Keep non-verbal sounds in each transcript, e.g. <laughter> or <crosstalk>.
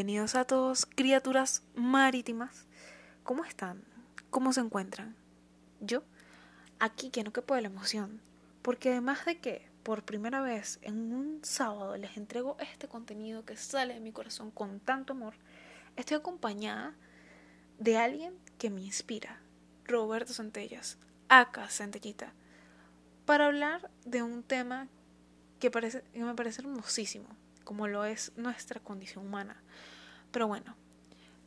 Bienvenidos a todos, criaturas marítimas. ¿Cómo están? ¿Cómo se encuentran? Yo, aquí que no quepo de la emoción, porque además de que por primera vez en un sábado les entrego este contenido que sale de mi corazón con tanto amor, estoy acompañada de alguien que me inspira, Roberto Centellas, acá Centellita, para hablar de un tema que, me parece hermosísimo, como lo es nuestra condición humana. Pero bueno,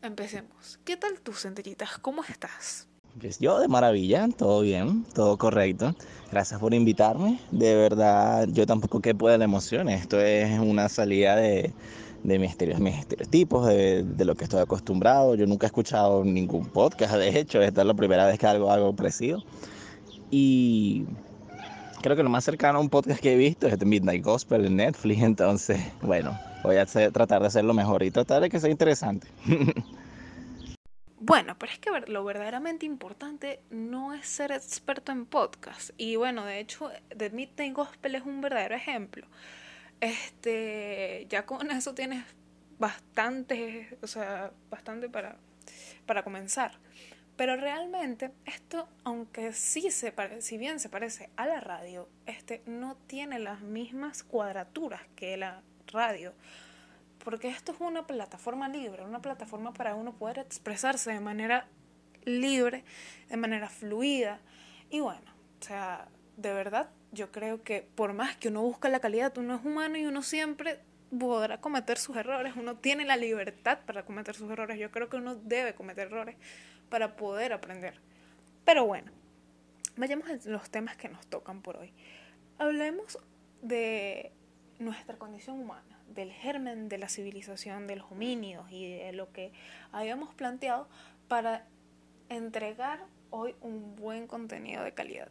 empecemos. ¿Qué tal tú, Centellitas? ¿Cómo estás? Pues yo de maravilla, todo bien, todo correcto. Gracias por invitarme. De verdad, yo tampoco quepo de la emoción. Esto es una salida de, de mis, estereotipos, de, de, lo que estoy acostumbrado. Yo nunca he escuchado ningún podcast, de hecho, esta es la primera vez que hago algo parecido. Y creo que lo más cercano a un podcast que he visto es The Midnight Gospel en Netflix, <laughs> entonces, bueno, voy a tratar de hacerlo mejor y tratar de que sea interesante. Bueno, pero es que lo verdaderamente importante no es ser experto en podcast. Y bueno, de hecho, The Midnight Gospel es un verdadero ejemplo. Este, ya con eso tienes bastante, o sea, bastante para, para comenzar. Pero realmente esto, aunque sí se si bien se parece a la radio, este no tiene las mismas cuadraturas que la radio. Porque esto es una plataforma libre, una plataforma para uno poder expresarse de manera libre, de manera fluida. Y bueno, o sea, de verdad, yo creo que por más que uno busque la calidad, uno es humano y uno siempre podrá cometer sus errores, uno tiene la libertad para cometer sus errores, yo creo que uno debe cometer errores para poder aprender. Pero bueno, vayamos a los temas que nos tocan por hoy. Hablemos de nuestra condición humana, del germen de la civilización de los homínidos y de lo que habíamos planteado para entregar hoy un buen contenido de calidad.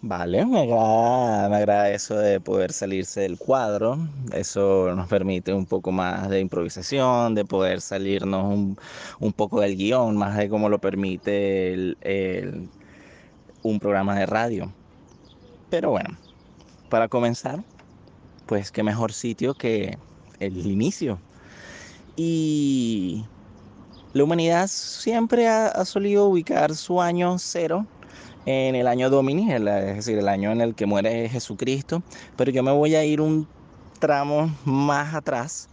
Vale, me agrada, me agrada eso de poder salirse del cuadro. Eso nos permite un poco más de improvisación, de poder salirnos un, un poco del guion, más de como lo permite el, el, un programa de radio. Pero bueno, para comenzar, pues qué mejor sitio que el inicio. Y la humanidad siempre ha, solido ubicar su año cero en el año Domini, es decir, el año en el que muere Jesucristo, pero yo me voy a ir un tramo más atrás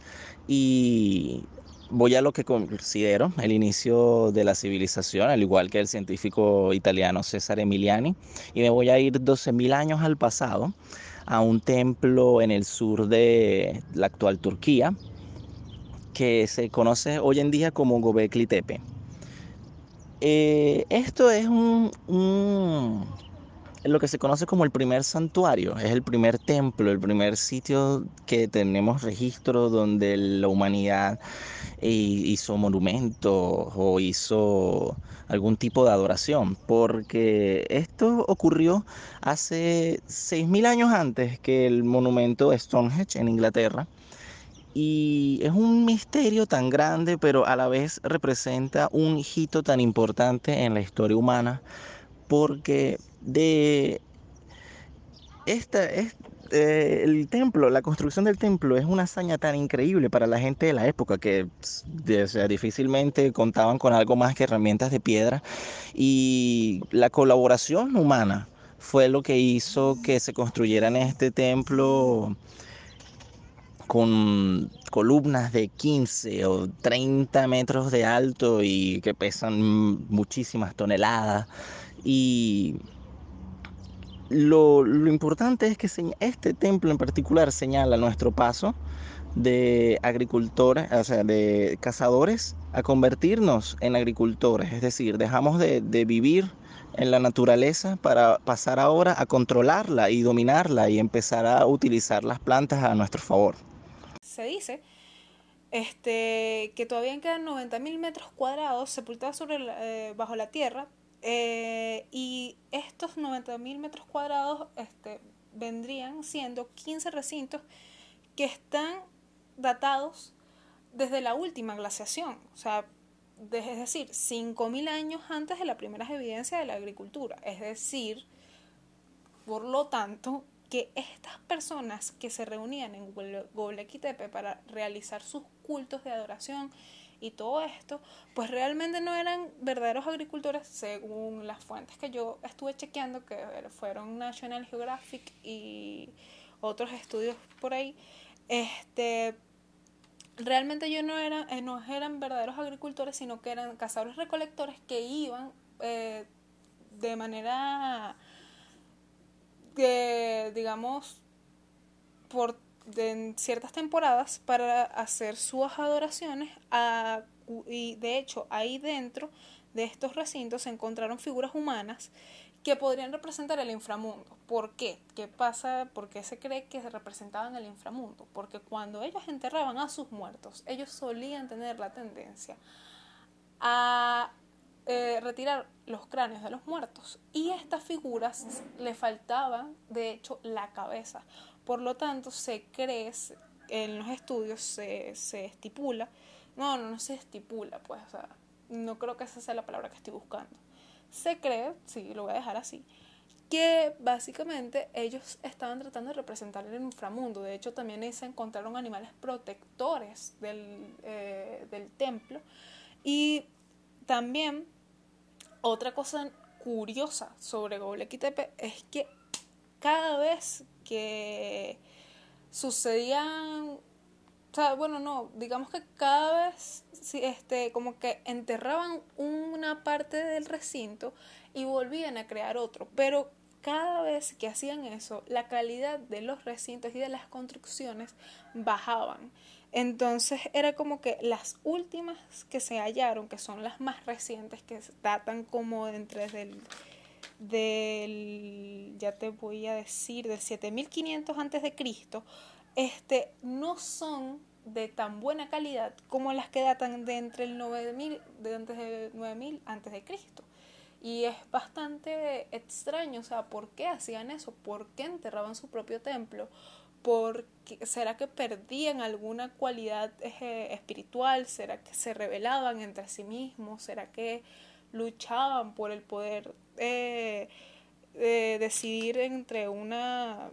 y voy a lo que considero el inicio de la civilización, al igual que el científico italiano César Emiliani, y me voy a ir 12.000 años al pasado, a un templo en el sur de la actual Turquía, que se conoce hoy en día como Gobekli Tepe. Eh, esto es un, un, lo que se conoce como el primer santuario, es el primer templo, el primer sitio que tenemos registro donde la humanidad eh, hizo monumentos o hizo algún tipo de adoración, porque esto ocurrió hace 6.000 años antes que el monumento Stonehenge en Inglaterra y es un misterio tan grande, pero a la vez representa un hito tan importante en la historia humana, porque de esta, es, eh, el templo, la construcción del templo es una hazaña tan increíble para la gente de la época que o sea, difícilmente contaban con algo más que herramientas de piedra y la colaboración humana fue lo que hizo que se construyera en este templo con columnas de 15 o 30 metros de alto y que pesan muchísimas toneladas. Y lo, importante es que este templo en particular señala nuestro paso de agricultores, o sea, de cazadores a convertirnos en agricultores. Es decir, dejamos de, de vivir en la naturaleza para pasar ahora a controlarla y dominarla y empezar a utilizar las plantas a nuestro favor se dice este, que todavía quedan 90.000 metros cuadrados sepultados sobre eh, bajo la tierra eh, y estos 90.000 metros cuadrados este, vendrían siendo 15 recintos que están datados desde la última glaciación, o sea, es decir, 5.000 años antes de la primera evidencia de la agricultura, es decir, por lo tanto, que estas personas que se reunían en Göbekli Tepe para realizar sus cultos de adoración y todo esto, pues realmente no eran verdaderos agricultores según las fuentes que yo estuve chequeando, que fueron National Geographic y otros estudios por ahí. Este, realmente yo no eran, eh, no eran verdaderos agricultores, sino que eran cazadores recolectores que iban eh, de manera, que, digamos, por en ciertas temporadas para hacer sus adoraciones y de hecho ahí dentro de estos recintos se encontraron figuras humanas que podrían representar el inframundo. ¿Por qué? ¿Qué pasa? ¿Por qué se cree que se representaban el inframundo? Porque cuando ellos enterraban a sus muertos, ellos solían tener la tendencia a eh, retirar los cráneos de los muertos y a estas figuras le faltaba, de hecho, la cabeza. Por lo tanto, se cree, en los estudios se, se estipula, no, no, no se estipula, pues, o sea, no creo que esa sea la palabra que estoy buscando. Se cree, sí, lo voy a dejar así, que básicamente ellos estaban tratando de representar el inframundo. De hecho, también se encontraron animales protectores del, eh, del templo. Y también otra cosa curiosa sobre Göbekli Tepe es que cada vez que sucedían, o bueno, no, digamos que cada vez, este, como que enterraban una parte del recinto y volvían a crear otro, pero cada vez que hacían eso, la calidad de los recintos y de las construcciones bajaban. Entonces era como que las últimas que se hallaron, que son las más recientes, que datan como entre del del, ya te voy a decir, del 7500 antes de Cristo, este, no son de tan buena calidad como las que datan de entre el 9000, de antes de 9000 antes de Cristo. Y es bastante extraño, o sea, ¿por qué hacían eso? ¿Por qué enterraban su propio templo? ¿Por ¿Será que perdían alguna cualidad espiritual? ¿Será que se rebelaban entre sí mismos? ¿Será que luchaban por el poder eh, decidir entre una,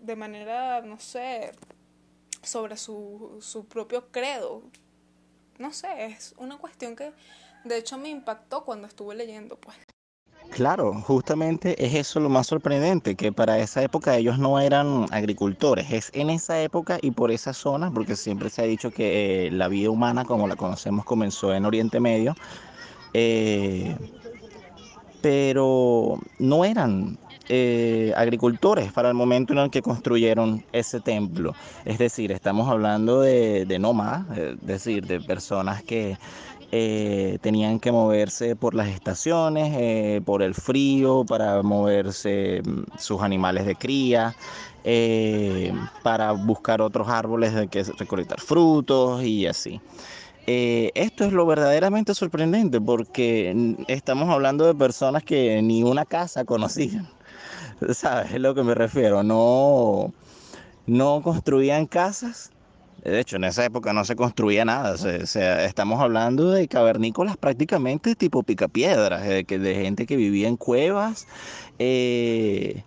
de manera, no sé, sobre su, su propio credo. No sé, es una cuestión que de hecho me impactó cuando estuve leyendo, pues. Claro, justamente es eso lo más sorprendente, que para esa época ellos no eran agricultores, es en esa época y por esa zona, porque siempre se ha dicho que eh, la vida humana como la conocemos comenzó en Oriente Medio, eh, pero no eran eh, agricultores para el momento en el que construyeron ese templo. Es decir, estamos hablando de, nómadas, es decir, de personas que eh, tenían que moverse por las estaciones, por el frío, para moverse mm, sus animales de cría, para buscar otros árboles de que recolectar frutos y así. Eh, esto es lo verdaderamente sorprendente porque estamos hablando de personas que ni una casa conocían. <laughs> ¿Sabes? Es lo que me refiero. No, no construían casas. De hecho, en esa época no se construía nada. Estamos hablando de cavernícolas prácticamente tipo picapiedras, de, de gente que vivía en cuevas, eh,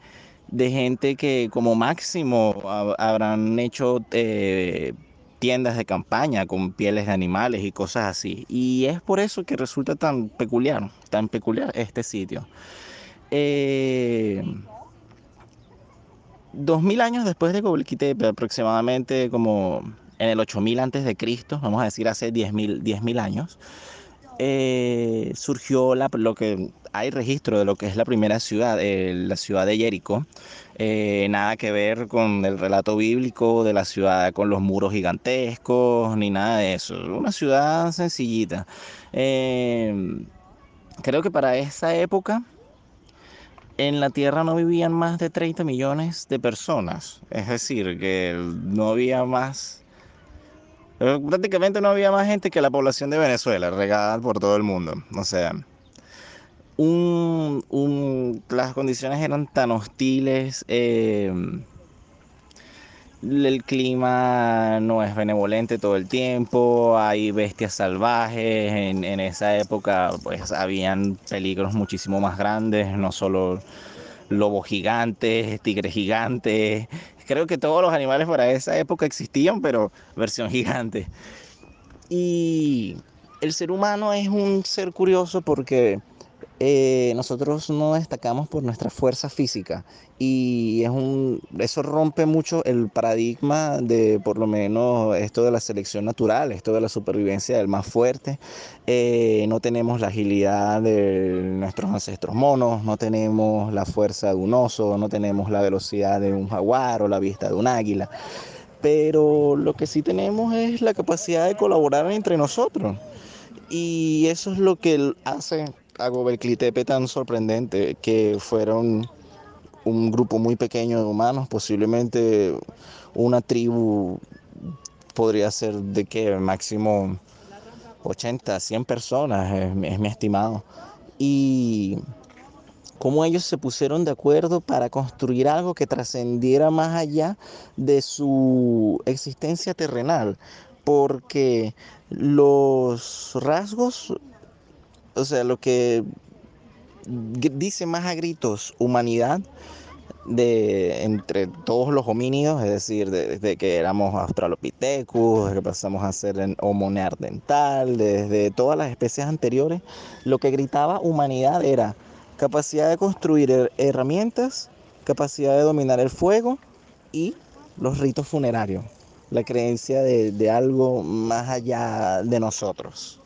de gente que como máximo habrán hecho eh, tiendas de campaña con pieles de animales y cosas así. Y es por eso que resulta tan peculiar, tan peculiar este sitio. Eh, dos mil años después de Göbekli aproximadamente como en el 8000 antes de Cristo, vamos a decir hace 10.000 mil años, eh, surgió lo que hay registro de lo que es la primera ciudad, eh, la ciudad de Jericó. Eh, nada que ver con el relato bíblico de la ciudad con los muros gigantescos, ni nada de eso. Una ciudad sencillita. creo que para esa época en la Tierra no vivían más de 30 millones de personas. Es decir, que no había más prácticamente no había más gente que la población de Venezuela, regada por todo el mundo. O sea, las condiciones eran tan hostiles, eh, el clima no es benevolente todo el tiempo, hay bestias salvajes, en, en esa época pues habían peligros muchísimo más grandes, no solo lobos gigantes, tigres gigantes. Creo que todos los animales para esa época existían, pero versión <laughs> gigante. Y el ser humano es un ser curioso porque eh, nosotros no destacamos por nuestra fuerza física y es un, eso rompe mucho el paradigma de por lo menos esto de la selección natural, esto de la supervivencia del más fuerte. Eh, no tenemos la agilidad de nuestros ancestros monos, no tenemos la fuerza de un oso, no tenemos la velocidad de un jaguar o la vista de un águila. Pero lo que sí tenemos es la capacidad de colaborar entre nosotros. Y eso es lo que hace a Gobekli tan sorprendente, que fueron un grupo muy pequeño de humanos, posiblemente una tribu podría ser de que máximo 80, 100 personas, es, mi estimado. Y cómo ellos se pusieron de acuerdo para construir algo que trascendiera más allá de su existencia terrenal, porque los rasgos o sea, lo que dice más a gritos humanidad de entre todos los homínidos, es decir, desde que éramos australopithecus, que pasamos a ser en Homo neandertal, desde todas las especies anteriores, lo que gritaba humanidad era capacidad de construir herramientas, capacidad de dominar el fuego y los ritos funerarios, la creencia de algo más allá de nosotros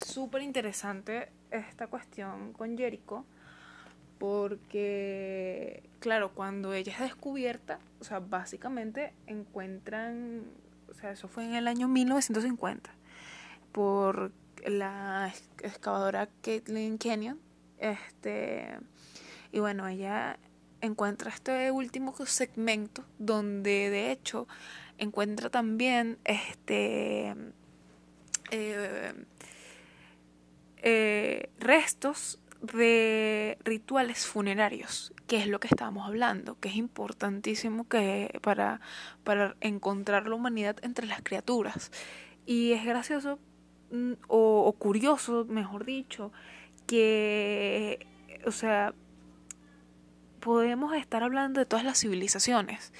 súper interesante esta cuestión con Jericho porque, claro, cuando ella es descubierta, o sea, básicamente encuentran, o sea, eso fue en el año 1950, por la excavadora Caitlin Kenyon, este, y bueno, ella encuentra este último segmento donde de hecho encuentra también este eh, eh, restos de rituales funerarios, que es lo que estábamos hablando, que es importantísimo que para, para encontrar la humanidad entre las criaturas. Y es gracioso mm, o, o curioso, mejor dicho, que, o sea, podemos estar hablando de todas las civilizaciones,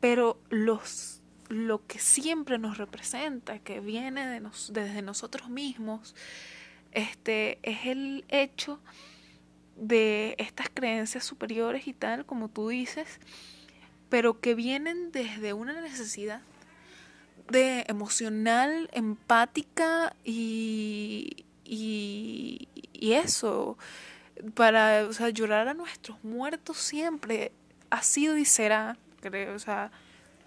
pero los lo que siempre nos representa, que viene de nos, desde nosotros mismos, este, es el hecho de estas creencias superiores y tal, como tú dices, pero que vienen desde una necesidad de emocional, empática y, y, eso, para o sea, llorar a nuestros muertos siempre ha sido y será, creo, o sea,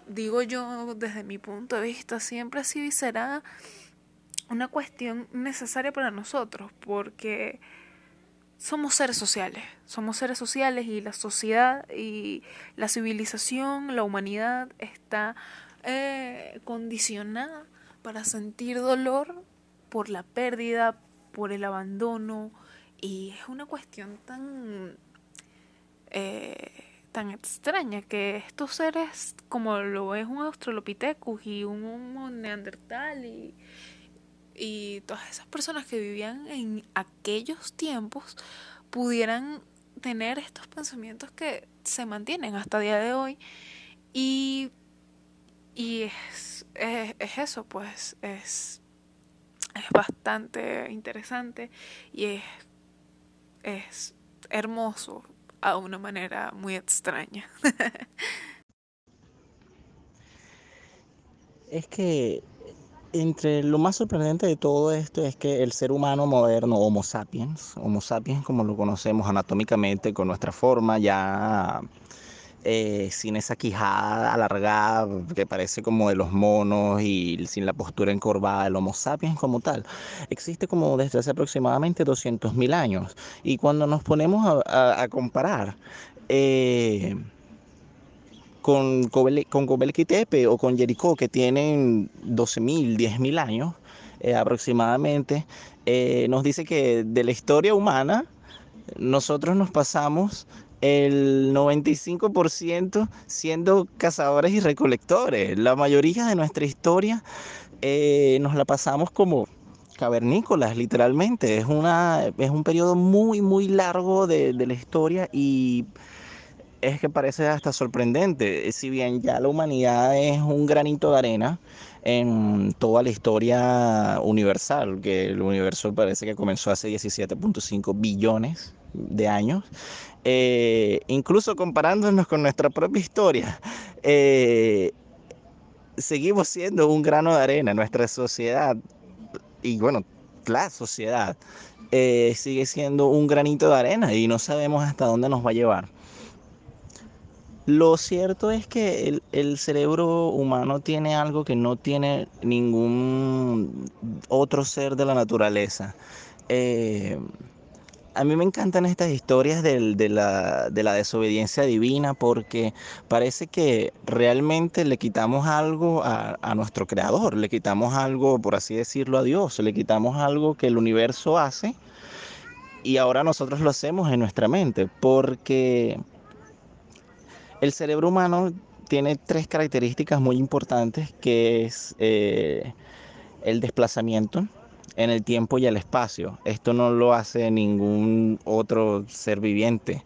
digo yo desde mi punto de vista, siempre ha sido y será una cuestión necesaria para nosotros porque somos seres sociales, somos seres sociales y la sociedad y la civilización, la humanidad está eh, condicionada para sentir dolor por la pérdida, por el abandono y es una cuestión tan eh, tan extraña que estos seres como lo es un Australopithecus y un Homo neandertal y y todas esas personas que vivían en aquellos tiempos pudieran tener estos pensamientos que se mantienen hasta día de hoy y, y es, es, eso pues es, es bastante interesante y es, es hermoso a una manera muy extraña. <laughs> es que entre lo más sorprendente de todo esto es que el ser humano moderno, Homo sapiens, Homo sapiens como lo conocemos anatómicamente, con nuestra forma ya eh, sin esa quijada alargada que parece como de los monos y sin la postura encorvada del Homo sapiens como tal, existe como desde hace aproximadamente 200.000 años. Y cuando nos ponemos a, comparar, eh, con, con Gobekli Tepe o con Jericó, que tienen 12.000, 10.000 años eh, aproximadamente, eh, nos dice que de la historia humana, nosotros nos pasamos el 95% siendo cazadores y recolectores. La mayoría de nuestra historia eh, nos la pasamos como cavernícolas, literalmente. Es, una, es un periodo muy, muy largo de, de la historia y es que parece hasta sorprendente. Si bien ya la humanidad es un granito de arena en toda la historia universal, que el universo parece que comenzó hace 17.5 billones de años, eh, incluso comparándonos con nuestra propia historia, <laughs> eh, seguimos siendo un grano de arena. Nuestra sociedad, y bueno, la sociedad, eh, sigue siendo un granito de arena y no sabemos hasta dónde nos va a llevar. Lo cierto es que el, cerebro humano tiene algo que no tiene ningún otro ser de la naturaleza. Eh, a mí me encantan estas historias de, la, desobediencia divina porque parece que realmente le quitamos algo a, a, nuestro creador, le quitamos algo, por así decirlo, a Dios, le quitamos algo que el universo hace y ahora nosotros lo hacemos en nuestra mente porque el cerebro humano tiene tres características muy importantes que es eh, el desplazamiento en el tiempo y el espacio. Esto no lo hace ningún otro ser viviente.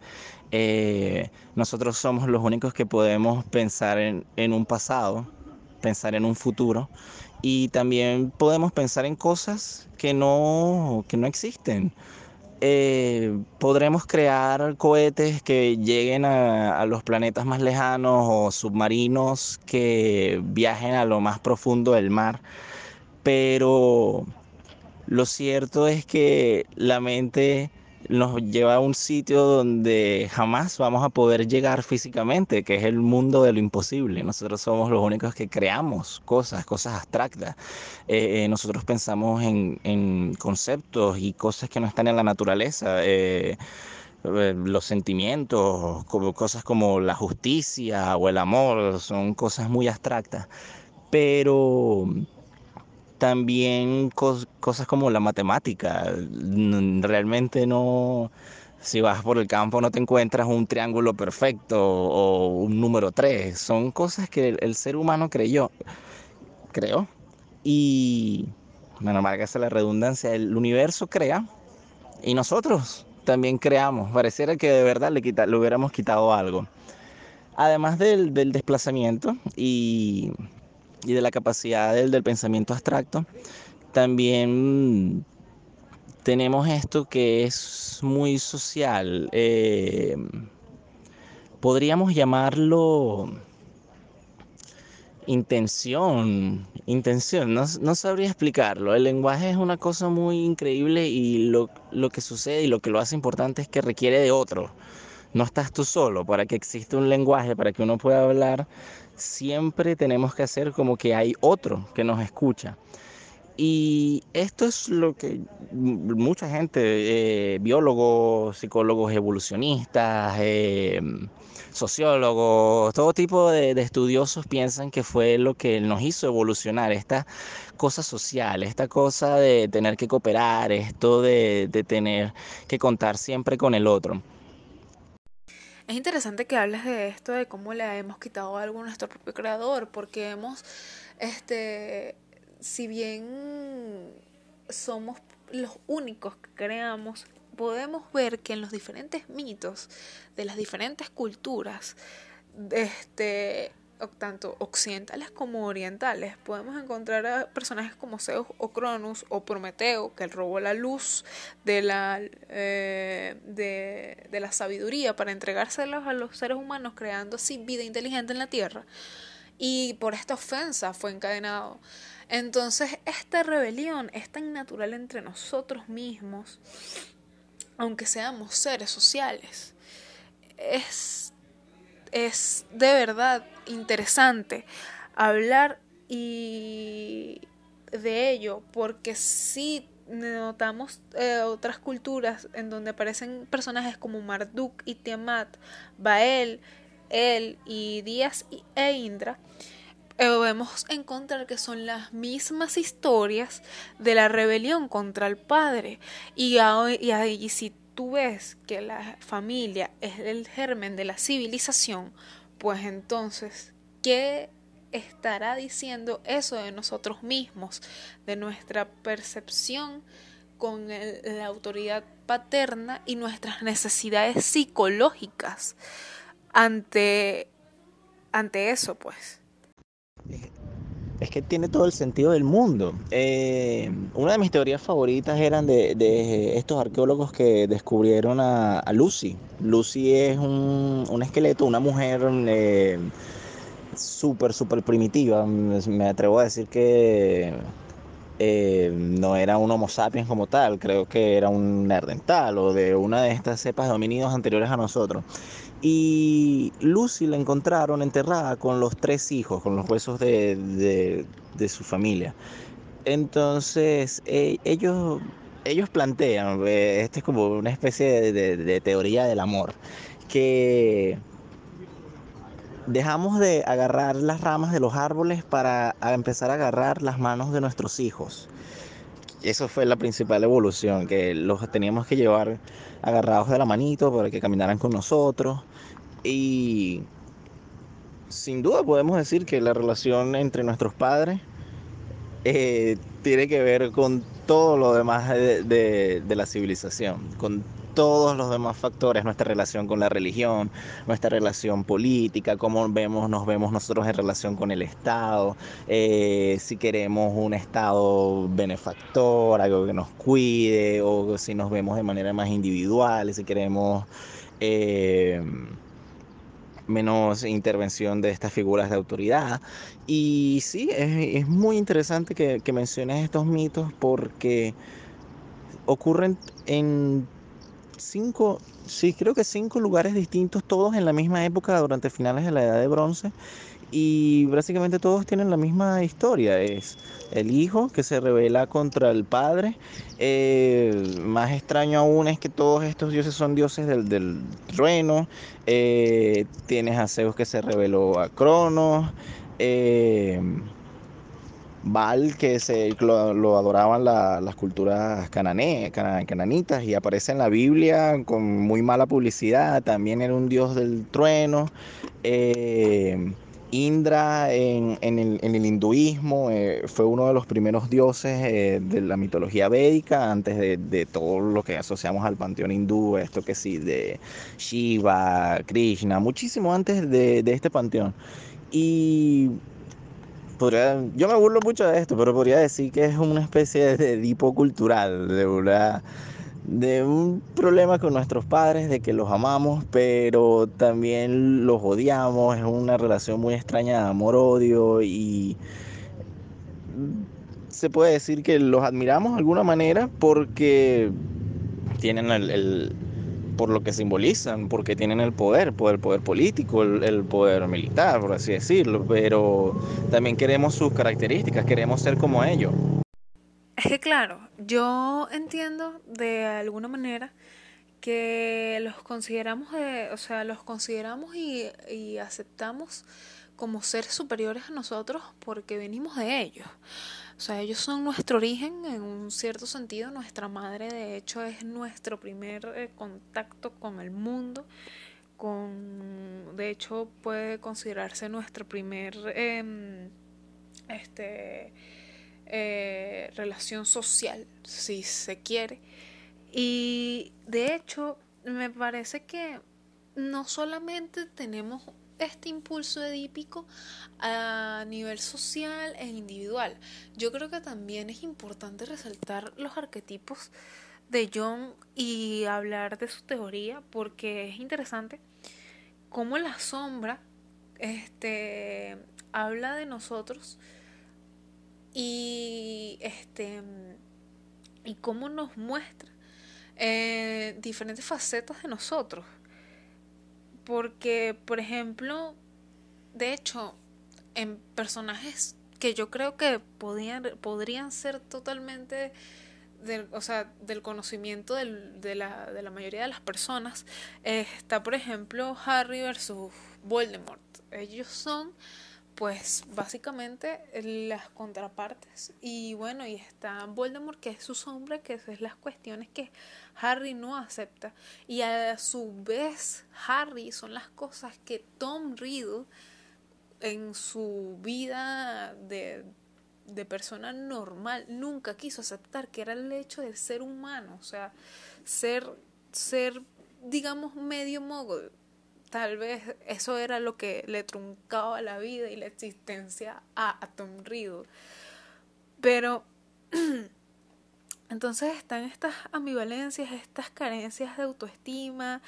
Eh, nosotros somos los únicos que podemos pensar en, en un pasado, pensar en un futuro y también podemos pensar en cosas que no, que no existen. Eh, podremos crear cohetes que lleguen a, los planetas más lejanos o submarinos que viajen a lo más profundo del mar. Pero lo cierto es que la mente nos lleva a un sitio donde jamás vamos a poder llegar físicamente, que es el mundo de lo imposible. Nosotros somos los únicos que creamos cosas, cosas abstractas. Eh, eh, nosotros pensamos en, conceptos y cosas que no están en la naturaleza. Eh, los sentimientos, cosas como la justicia o el amor, son cosas muy abstractas. Pero también cosas como la matemática. Realmente no, si vas por el campo no te encuentras un triángulo perfecto o un número 3. Son cosas que el, ser humano creyó, creo. Y, bueno, marca la redundancia, el universo crea y nosotros también creamos. Pareciera que de verdad le, le hubiéramos quitado algo. Además del, del desplazamiento y y de la capacidad del, pensamiento abstracto, también tenemos esto que es muy social. Eh, podríamos llamarlo intención, intención, no, sabría explicarlo. El lenguaje es una cosa muy increíble y lo, lo, que sucede y lo que lo hace importante es que requiere de otro. No estás tú solo. Para que exista un lenguaje, para que uno pueda hablar, siempre tenemos que hacer como que hay otro que nos escucha. Y esto es lo que mucha gente, eh, biólogos, psicólogos evolucionistas, eh, sociólogos, todo tipo de, estudiosos piensan que fue lo que nos hizo evolucionar, esta cosa social, esta cosa de tener que cooperar, esto de tener que contar siempre con el otro. Es interesante que hables de esto, de cómo le hemos quitado algo a nuestro propio creador, porque hemos, este, si bien somos los únicos que creamos, podemos ver que en los diferentes mitos de las diferentes culturas, este, tanto occidentales como orientales, podemos encontrar a personajes como Zeus o Cronus o Prometeo, que robó la luz de la, eh, de, la sabiduría para entregárselos a los seres humanos, creando así vida inteligente en la tierra. Y por esta ofensa fue encadenado. Entonces, esta rebelión es tan natural entre nosotros mismos, aunque seamos seres sociales. Es es de verdad interesante hablar y de ello porque si notamos eh, otras culturas en donde aparecen personajes como Marduk y Tiamat, Bael, El y Díaz e Indra, eh, podemos encontrar que son las mismas historias de la rebelión contra el padre. Y, y si tú ves que la familia es el germen de la civilización, pues entonces, ¿qué estará diciendo eso de nosotros mismos, de nuestra percepción con la autoridad paterna y nuestras necesidades psicológicas? ante, ante eso, pues. Es que tiene todo el sentido del mundo. Eh, una de mis teorías favoritas eran de, estos arqueólogos que descubrieron a, Lucy. Lucy es un, esqueleto, una mujer eh, súper, súper primitiva. Me atrevo a decir que eh, no era un Homo sapiens como tal, creo que era un nerdental o de una de estas cepas de anteriores a nosotros. Y Lucy la encontraron enterrada con los tres hijos, con los huesos de, su familia. Entonces, e, ellos, ellos plantean, eh, es como una especie de, teoría del amor, que dejamos de agarrar las ramas de los árboles para empezar a agarrar las manos de nuestros hijos. Eso fue la principal evolución, que los teníamos que llevar agarrados de la manito para que caminaran con nosotros. Y sin duda podemos decir que la relación entre nuestros padres eh, tiene que ver con todo lo demás de, de la civilización, todos los demás factores, nuestra relación con la religión, nuestra relación política, cómo vemos, nos vemos nosotros en relación con el Estado, eh, si queremos un Estado benefactor, algo que nos cuide, o si nos vemos de manera más individual, si queremos... Eh, menos intervención de estas figuras de autoridad. Y sí, es, muy interesante que, que menciones estos mitos porque ocurren en cinco, sí, creo que cinco lugares distintos, todos en la misma época durante finales de la Edad de Bronce. Y básicamente todos tienen la misma historia. Es el hijo que se revela contra el padre. Eh, más extraño aún es que todos estos dioses son dioses del, del trueno. Eh, tienes a Zeus que se reveló a Cronos. Eh, Baal, que se, lo, adoraban las culturas canané, cananitas y aparece en la Biblia con muy mala publicidad, también era un dios del trueno. Eh, Indra en, el, hinduismo eh, fue uno de los primeros dioses eh, de la mitología védica, antes de, todo lo que asociamos al panteón hindú, esto que sí, de Shiva, Krishna, muchísimo antes de, de este panteón. Y yo me burlo mucho de esto, pero podría decir que es una especie de dipo cultural, de una de un problema con nuestros padres, de que los amamos, pero también los odiamos, es una relación muy extraña de amor-odio y se puede decir que los admiramos de alguna manera porque tienen el por lo que simbolizan, porque tienen el poder, por el poder político, el, poder militar, por así decirlo, pero también queremos sus características, queremos ser como ellos. Es que claro, yo entiendo de alguna manera que los consideramos, o sea, los consideramos y aceptamos como seres superiores a nosotros porque venimos de ellos. O sea, ellos son nuestro origen en un cierto sentido. Nuestra madre, de hecho, es nuestro primer eh, contacto con el mundo. Con, de hecho, puede considerarse nuestro primer em, este, eh, relación social, si se quiere. Y de hecho, me parece que no solamente tenemos este impulso edípico a nivel social e individual. Yo creo que también es importante resaltar los arquetipos de Jung y hablar de su teoría porque es interesante cómo la sombra este habla de nosotros y este y cómo nos muestra eh, diferentes facetas de nosotros porque, por ejemplo, de hecho, en personajes que yo creo que podrían ser totalmente del, o sea, del conocimiento del, de, la, de la mayoría de las personas, está, por ejemplo, Harry versus Voldemort. Ellos son pues básicamente las contrapartes. Y bueno y está Voldemort que es su sombra que es las cuestiones que Harry no acepta. Y a su vez Harry son las cosas que Tom Riddle en su vida de, de persona normal nunca quiso aceptar que era el hecho de ser humano. O sea ser ser digamos medio mogo tal vez eso era lo que le truncaba la vida y la existencia a, Tom Riddle. Pero <clears throat> entonces están estas ambivalencias, estas carencias de autoestima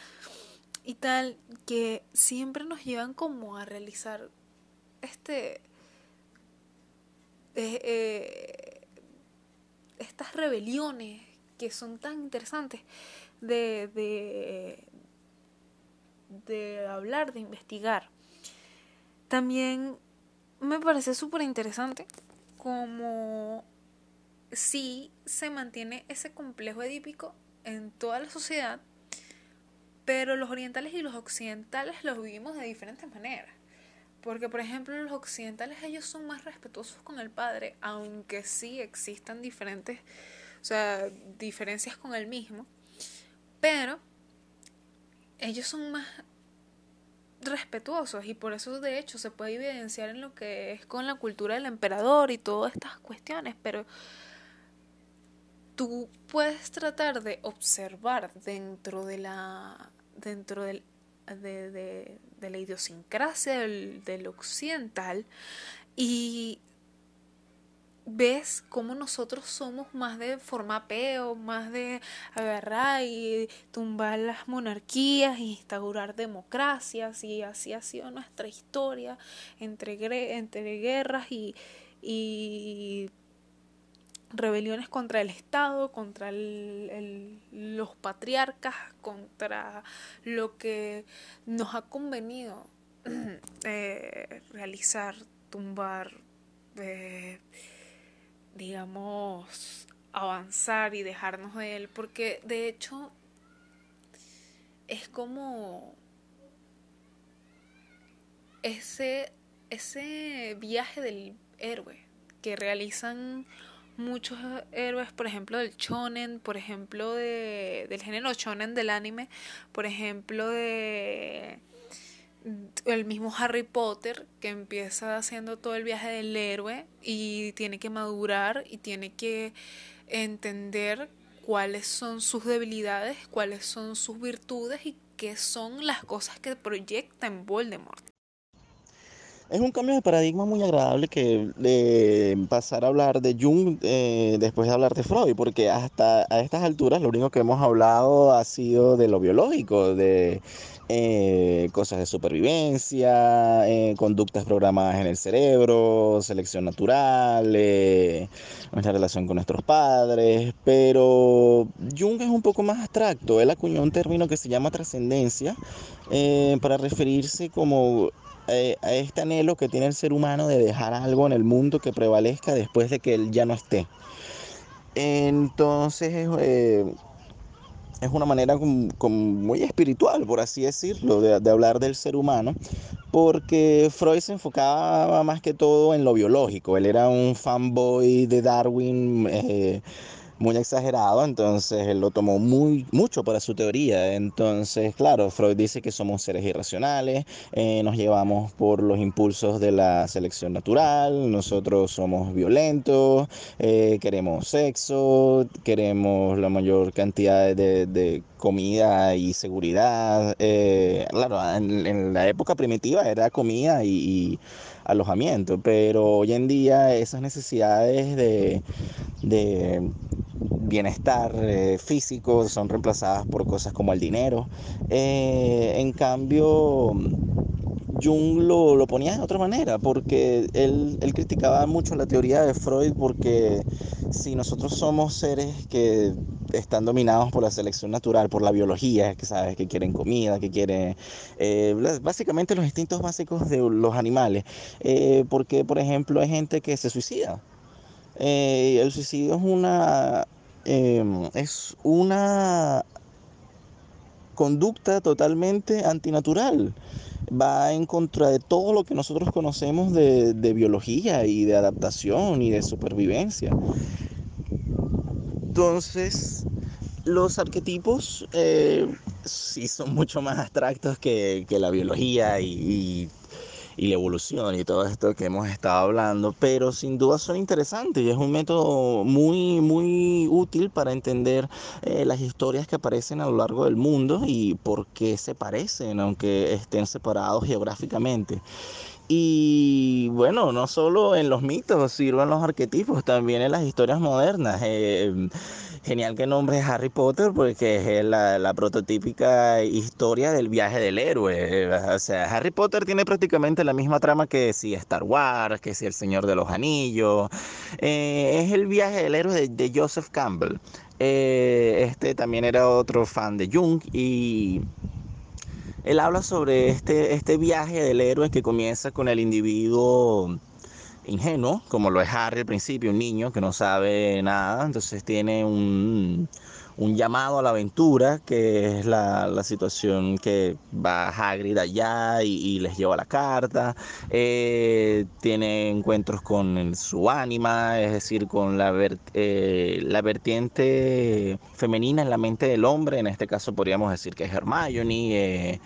y tal, que siempre nos llevan como a realizar este... Eh, eh, estas rebeliones que son tan interesantes de, de, de hablar, de investigar. También me parece súper interesante como si se mantiene ese complejo edípico en toda la sociedad, pero los orientales y los occidentales los vivimos de diferentes maneras. Porque, por ejemplo, los occidentales ellos son más respetuosos con el padre, aunque sí existan diferentes, o sea, diferencias con el mismo, pero ellos son más respetuosos y por eso de hecho se puede evidenciar en lo que es con la cultura del emperador y todas estas cuestiones, pero tú puedes tratar de observar dentro de la dentro del, de, de, de, la idiosincrasia del, del occidental y ves cómo nosotros somos más de formapeo, más de agarrar y tumbar las monarquías y instaurar democracias y así ha sido nuestra historia entre, guerras y, rebeliones contra el Estado, contra los patriarcas, contra lo que nos ha convenido <clears throat> eh, realizar, tumbar. Eh, digamos, avanzar y dejarnos de él, porque de hecho es como ese, ese viaje del héroe que realizan muchos héroes, por ejemplo, del shonen, por ejemplo, de, del género shonen del anime, por ejemplo, de el mismo Harry Potter que empieza haciendo todo el viaje del héroe y tiene que madurar y tiene que entender cuáles son sus debilidades, cuáles son sus virtudes y qué son las cosas que proyecta en Voldemort. Es un cambio de paradigma muy agradable que pasar a hablar de Jung eh, después de hablar de Freud, porque hasta a estas alturas lo único que hemos hablado ha sido de lo biológico, de eh, cosas de supervivencia, eh, conductas programadas en el cerebro, selección natural, eh, nuestra relación con nuestros padres, pero Jung es un poco más abstracto, él acuñó un término que se llama trascendencia para referirse como a este anhelo que tiene el ser humano de dejar algo en el mundo que prevalezca después de que él ya no esté. Entonces, es una manera como, como muy espiritual, por así decirlo, de, de, hablar del ser humano, porque Freud se enfocaba más que todo en lo biológico. Él era un fanboy de Darwin. Eh, muy exagerado, entonces él lo tomó muy mucho para su teoría. Entonces, claro, Freud dice que somos seres irracionales, eh, nos llevamos por los impulsos de la selección natural, nosotros somos violentos, eh, queremos sexo, queremos la mayor cantidad de, de comida y seguridad. Eh, claro, en, la época primitiva era comida y, alojamiento, pero hoy en día esas necesidades de, de bienestar eh, físico son reemplazadas por cosas como el dinero. Eh, en cambio, Jung lo, lo, ponía de otra manera, porque él, él, criticaba mucho la teoría de Freud, porque si nosotros somos seres que están dominados por la selección natural, por la biología, que sabes, que quieren comida, que quieren, eh, básicamente los instintos básicos de los animales, porque por ejemplo hay gente que se suicida. Eh, el suicidio es una, es una conducta totalmente antinatural va en contra de todo lo que nosotros conocemos de, de, biología y de adaptación y de supervivencia. Entonces, los arquetipos eh, sí son mucho más abstractos que, que la biología y, y la evolución y todo esto que hemos estado hablando, pero sin duda son interesantes y es un método muy, muy útil para entender eh, las historias que aparecen a lo largo del mundo y por qué se parecen, aunque estén separados geográficamente. Y bueno, no solo en los mitos sirven los arquetipos, también en las historias modernas. Eh, genial que nombre Harry Potter porque es la, la, prototípica historia del viaje del héroe. O sea, Harry Potter tiene prácticamente la misma trama que si Star Wars, que si El Señor de los Anillos. Eh, es el viaje del héroe de, Joseph Campbell. Eh, este también era otro fan de Jung y él habla sobre este, este viaje del héroe que comienza con el individuo ingenuo, como lo es Harry al principio, un niño que no sabe nada, entonces tiene un, un llamado a la aventura, que es la, situación que va Hagrid allá y, les lleva la carta. Eh, tiene encuentros con su ánima, es decir, con la, eh, la vertiente femenina en la mente del hombre. En este caso podríamos decir que es Hermione. Eh,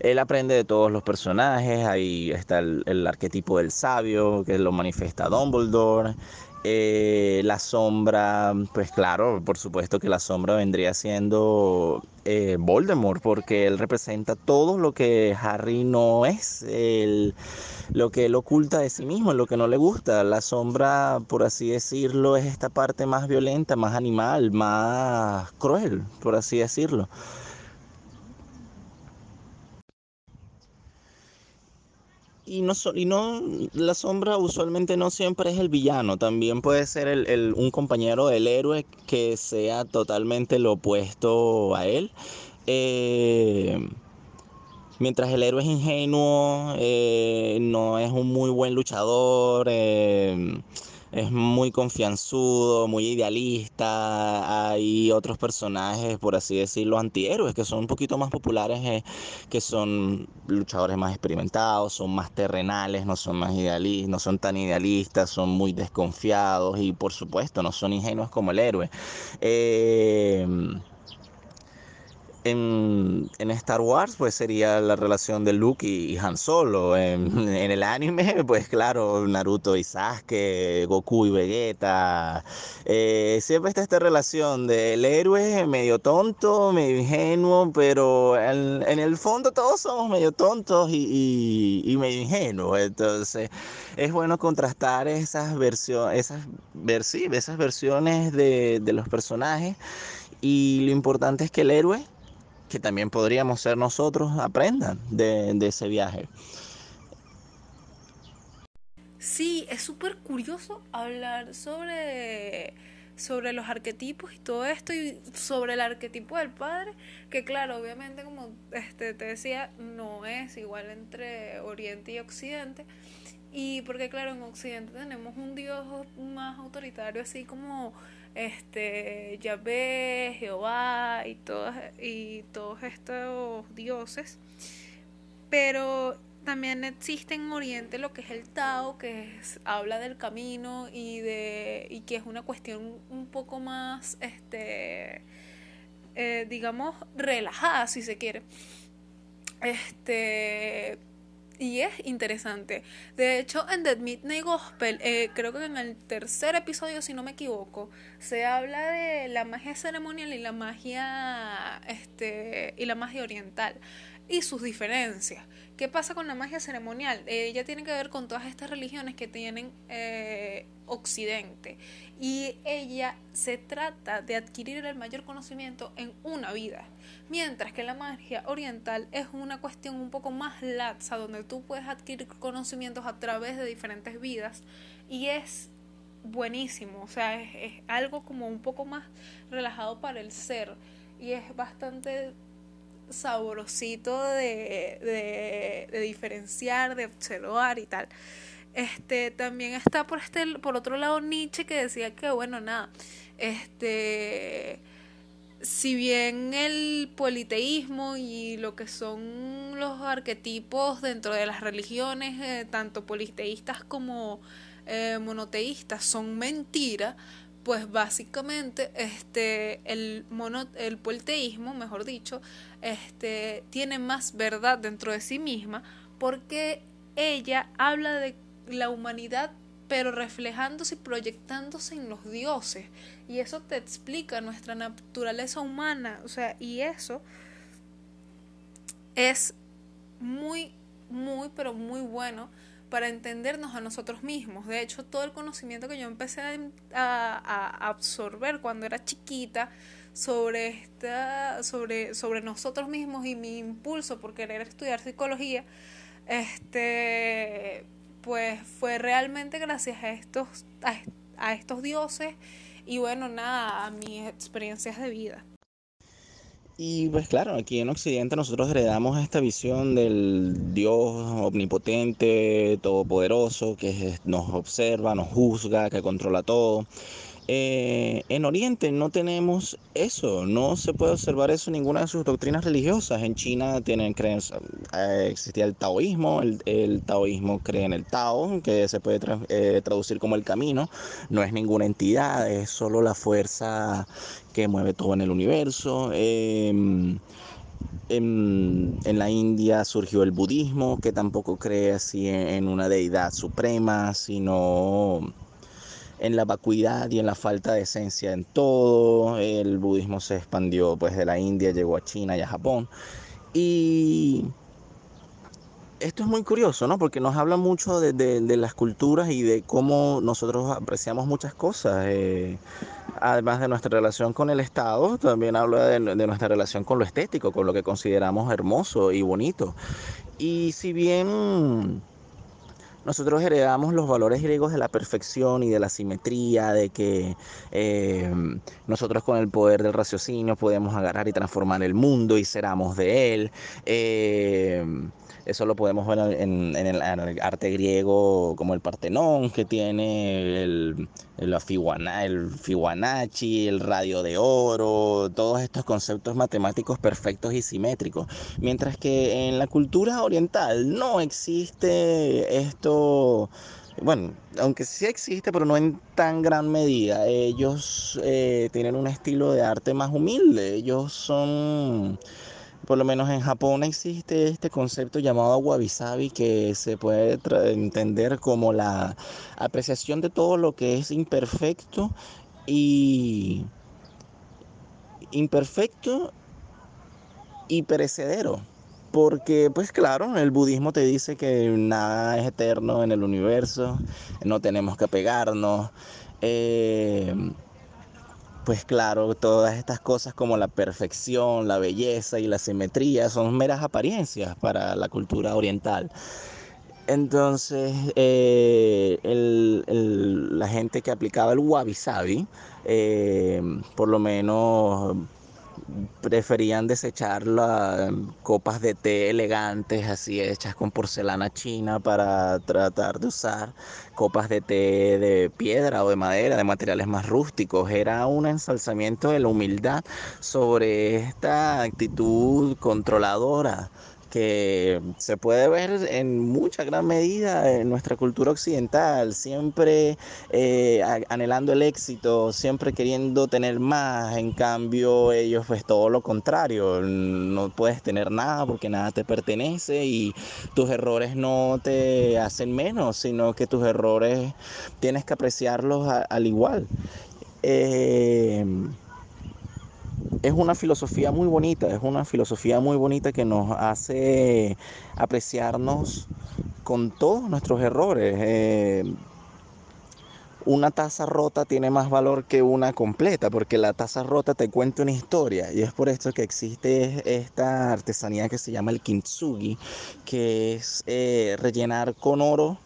él aprende de todos los personajes, ahí está el, el arquetipo del sabio, que lo manifiesta Dumbledore. Eh, la sombra, pues claro, por supuesto que la sombra vendría siendo eh, Voldemort, porque él representa todo lo que Harry no es, lo que él oculta de sí mismo, lo que no le gusta. La sombra, por así decirlo, es esta parte más violenta, más animal, más cruel, por así decirlo. Y no, y no, la sombra usualmente no siempre es el villano, también puede ser el, un compañero del héroe que sea totalmente lo opuesto a él. Eh, mientras el héroe es ingenuo, eh, no es un muy buen luchador. Eh, es muy confianzudo, muy idealista. Hay otros personajes, por así decirlo, antihéroes, que son un poquito más populares, eh, que son luchadores más experimentados, son más terrenales, no son más idealistas, no son tan idealistas, son muy desconfiados y por supuesto no son ingenuos como el héroe. Eh, en, Star Wars, pues sería la relación de Luke y, Han Solo. <laughs> En, el anime, pues claro, Naruto y Sasuke, Goku y Vegeta. Eh, siempre está esta relación del héroe medio tonto, medio ingenuo, pero en, el fondo todos somos medio tontos y, medio ingenuos. Entonces, es bueno contrastar esas versiones, esas, esas versiones de, de los personajes. Y lo importante es que el héroe que también podríamos ser nosotros, aprendan de, ese viaje. Sí, es súper curioso hablar sobre, sobre los arquetipos y todo esto y sobre el arquetipo del padre, que claro, obviamente como este, te decía, no es igual entre Oriente y Occidente. Y porque claro, en Occidente tenemos un dios más autoritario, así como este Yahvé, Jehová y todos, y todos estos dioses. Pero también existe en Oriente lo que es el Tao, que habla del camino y de y que es una cuestión un poco más este eh, digamos relajada si se quiere. Este y es interesante. De hecho, en The Midnight Gospel, eh, creo que en el tercer episodio, si no me equivoco, se habla de la magia ceremonial y la magia, este, y la magia oriental y sus diferencias. ¿Qué pasa con la magia ceremonial? ella tiene que ver con todas estas religiones que tienen eh, Occidente. Y ella se trata de adquirir el mayor conocimiento en una vida. Mientras que la magia oriental es una cuestión un poco más laxa, donde tú puedes adquirir conocimientos a través de diferentes vidas. Y es buenísimo, o sea, es, algo como un poco más relajado para el ser. Y es bastante sabrosito de, de, diferenciar, de observar y tal. Este, también está por este, por otro lado Nietzsche que decía que bueno, nada, este si bien el politeísmo y lo que son los arquetipos dentro de las religiones, eh, tanto politeístas como eh, monoteístas, son mentira, pues básicamente este el mono, el politeísmo, mejor dicho, este tiene más verdad dentro de sí misma porque ella habla de la humanidad pero reflejándose y proyectándose en los dioses. Y eso te explica nuestra naturaleza humana. O sea, y eso es muy, muy, pero muy bueno para entendernos a nosotros mismos. De hecho, todo el conocimiento que yo empecé a, absorber cuando era chiquita sobre esta, sobre, sobre nosotros mismos y mi impulso por querer estudiar psicología, este pues fue realmente gracias a estos, a, estos dioses y bueno, nada, a mis experiencias de vida. Y pues claro, aquí en Occidente nosotros heredamos esta visión del Dios omnipotente, todopoderoso, que nos observa, nos juzga, que controla todo. Eh, en Oriente no tenemos eso, no se puede observar eso en ninguna de sus doctrinas religiosas. En China tienen creencia, eh, existía el taoísmo, el, taoísmo cree en el Tao, que se puede eh, traducir como el camino, no es ninguna entidad, es solo la fuerza que mueve todo en el universo. Em, en, la India surgió el budismo, que tampoco cree así en una deidad suprema, sino en la vacuidad y en la falta de esencia en todo. El budismo se expandió pues de la India, llegó a China y a Japón. Y esto es muy curioso, ¿no? Porque nos habla mucho de, las culturas y de cómo nosotros apreciamos muchas cosas. Eh, además de nuestra relación con el Estado, también habla de, de, nuestra relación con lo estético, con lo que consideramos hermoso y bonito. Y si bien nosotros heredamos los valores griegos de la perfección y de la simetría, de que eh, nosotros con el poder del raciocinio podemos agarrar y transformar el mundo y seramos de él. Eh, eso lo podemos ver en, el, arte griego como el Partenón, que tiene el, el, el Fibonacci, el radio de oro, todos estos conceptos matemáticos perfectos y simétricos. Mientras que en la cultura oriental no existe esto bueno, aunque sí existe, pero no en tan gran medida. Ellos eh, tienen un estilo de arte más humilde. Ellos son por lo menos en Japón existe este concepto llamado wabi-sabi que se puede entender como la apreciación de todo lo que es imperfecto y imperfecto y perecedero. Porque, pues claro, el budismo te dice que nada es eterno en el universo, no tenemos que pegarnos. Eh, pues claro, todas estas cosas como la perfección, la belleza y la simetría son meras apariencias para la cultura oriental. Entonces, eh, la gente que aplicaba el wabi sabi, eh, por lo menos preferían desechar las copas de té elegantes, así hechas con porcelana china, para tratar de usar copas de té de piedra o de madera, de materiales más rústicos. Era un ensalzamiento de la humildad sobre esta actitud controladora que se puede ver en mucha gran medida en nuestra cultura occidental, siempre eh, anhelando el éxito, siempre queriendo tener más, en cambio ellos pues todo lo contrario, no puedes tener nada porque nada te pertenece y tus errores no te hacen menos, sino que tus errores tienes que apreciarlos al igual. Eh, es una filosofía muy bonita, es una filosofía muy bonita que nos hace apreciarnos con todos nuestros errores. Eh, una taza rota tiene más valor que una completa, porque la taza rota te cuenta una historia, y es por esto que existe esta artesanía que se llama el kintsugi, que es eh, rellenar con oro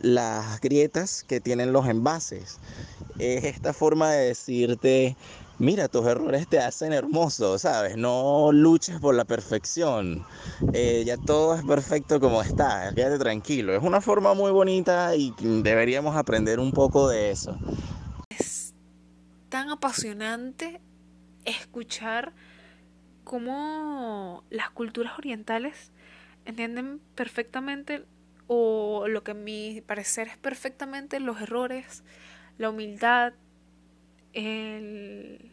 las grietas que tienen los envases. Es esta forma de decirte, mira, tus errores te hacen hermoso, ¿sabes? No luches por la perfección. Eh, ya todo es perfecto como está, quédate tranquilo. Es una forma muy bonita y deberíamos aprender un poco de eso. Es tan apasionante escuchar cómo las culturas orientales entienden perfectamente o lo que a mi parecer es perfectamente los errores, la humildad, el,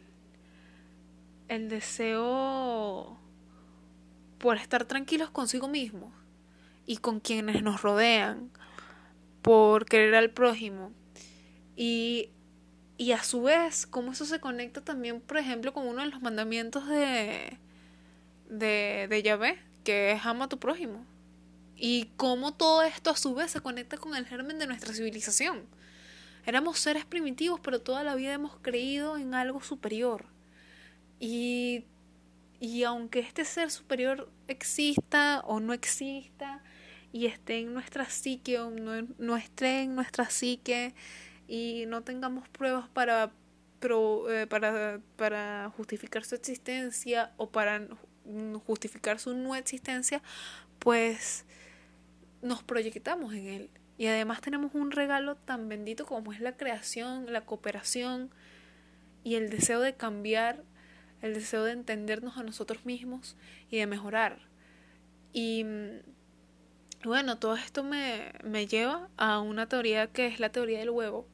deseo por estar tranquilos consigo mismos. y con quienes nos rodean, por querer al prójimo. Y, y a su vez, cómo eso se conecta también, por ejemplo, con uno de los mandamientos de, de, de Yahvé, que es ama a tu prójimo. Y cómo todo esto a su vez se conecta con el germen de nuestra civilización. Éramos seres primitivos, pero toda la vida hemos creído en algo superior. Y, y aunque este ser superior exista o no exista, y esté en nuestra psique o no, esté en nuestra psique, y no tengamos pruebas para, eh, para, para justificar su existencia o para justificar su no existencia, pues nos proyectamos en él. Y además tenemos un regalo tan bendito como es la creación, la cooperación y el deseo de cambiar, el deseo de entendernos a nosotros mismos y de mejorar. Y bueno, todo esto me, me lleva a una teoría que es la teoría del huevo,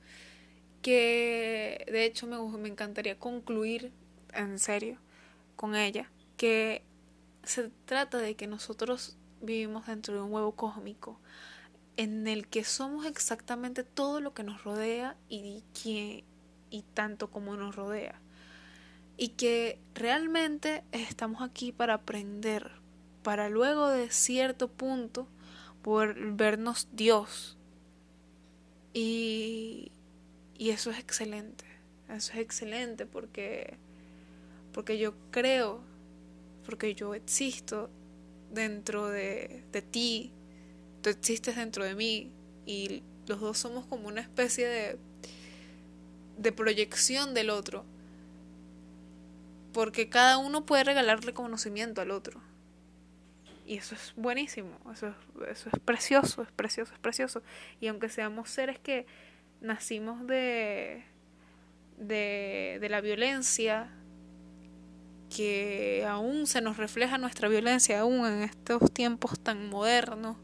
que de hecho me, me encantaría concluir en serio con ella, que se trata de que nosotros vivimos dentro de un huevo cósmico en el que somos exactamente todo lo que nos rodea y, que, y tanto como nos rodea. Y que realmente estamos aquí para aprender, para luego de cierto punto poder vernos Dios. Y, y eso es excelente, eso es excelente porque, porque yo creo, porque yo existo dentro de, de ti, tú existes dentro de mí y los dos somos como una especie de, de proyección del otro. Porque cada uno puede regalarle conocimiento al otro. Y eso es buenísimo, eso es, eso es precioso, es precioso, es precioso. Y aunque seamos seres que nacimos de, de, de la violencia, que aún se nos refleja nuestra violencia, aún en estos tiempos tan modernos,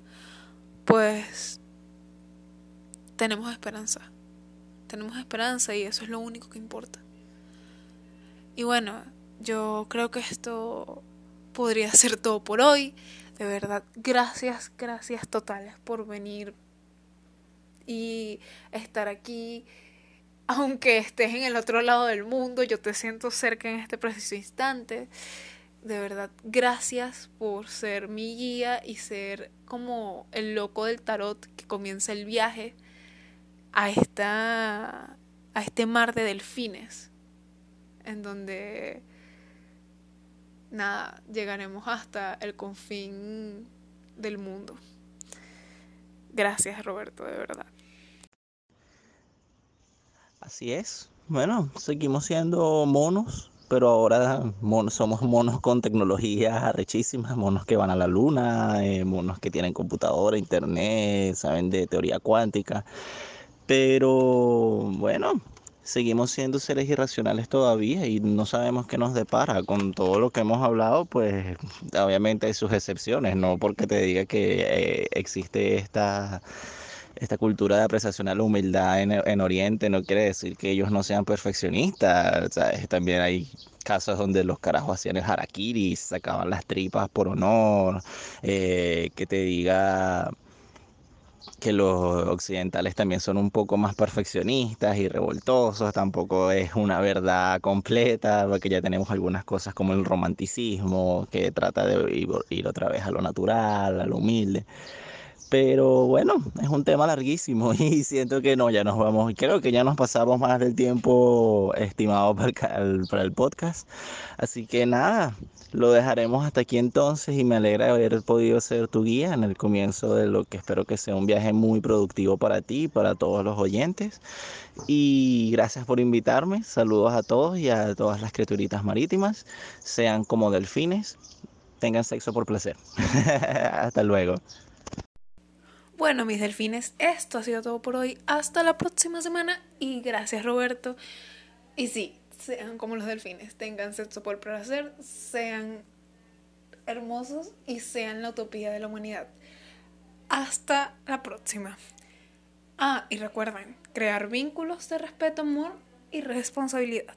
pues tenemos esperanza. Tenemos esperanza y eso es lo único que importa. Y bueno, yo creo que esto podría ser todo por hoy. De verdad, gracias, gracias totales por venir y estar aquí. Aunque estés en el otro lado del mundo, yo te siento cerca en este preciso instante de verdad, gracias por ser mi guía y ser como el loco del tarot que comienza el viaje a esta a este mar de delfines en donde nada, llegaremos hasta el confín del mundo. Gracias, Roberto, de verdad. Así es. Bueno, seguimos siendo monos pero ahora somos monos con tecnologías arrechísimas, monos que van a la luna, eh, monos que tienen computadora, internet, saben de teoría cuántica. Pero bueno, seguimos siendo seres irracionales todavía y no sabemos qué nos depara. Con todo lo que hemos hablado, pues obviamente hay sus excepciones, no porque te diga que eh, existe esta esta cultura de apreciación a la humildad en, Oriente no quiere decir que ellos no sean perfeccionistas. También hay casos donde los carajos hacían el harakiri, sacaban las tripas por honor, eh, que te diga que los occidentales también son un poco más perfeccionistas y revoltosos, tampoco es una verdad completa, porque ya tenemos algunas cosas como el romanticismo, que trata de ir otra vez a lo natural, a lo humilde. Pero bueno, es un tema larguísimo <laughs> y siento que no, ya nos vamos. Creo que ya nos pasamos más del tiempo estimado para el, para el podcast. Así que nada, lo dejaremos hasta aquí entonces y me alegra haber podido ser tu guía en el comienzo de lo que espero que sea un viaje muy productivo para ti y para todos los oyentes. Y gracias por invitarme. Saludos a todos y a todas las criaturitas marítimas. Sean como delfines. Tengan sexo por placer. <laughs> hasta luego. Bueno, mis delfines, esto ha sido todo por hoy. Hasta la próxima semana y gracias Roberto. Y sí, sean como los delfines, tengan sexo por placer, sean hermosos y sean la utopía de la humanidad. Hasta la próxima. Ah, y recuerden, crear vínculos de respeto, amor y responsabilidad.